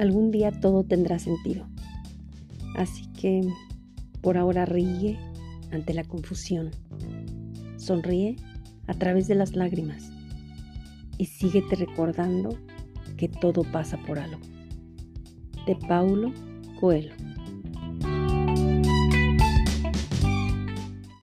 algún día todo tendrá sentido. Así que por ahora ríe ante la confusión. Sonríe a través de las lágrimas y síguete recordando que todo pasa por algo. De Paulo Coelho.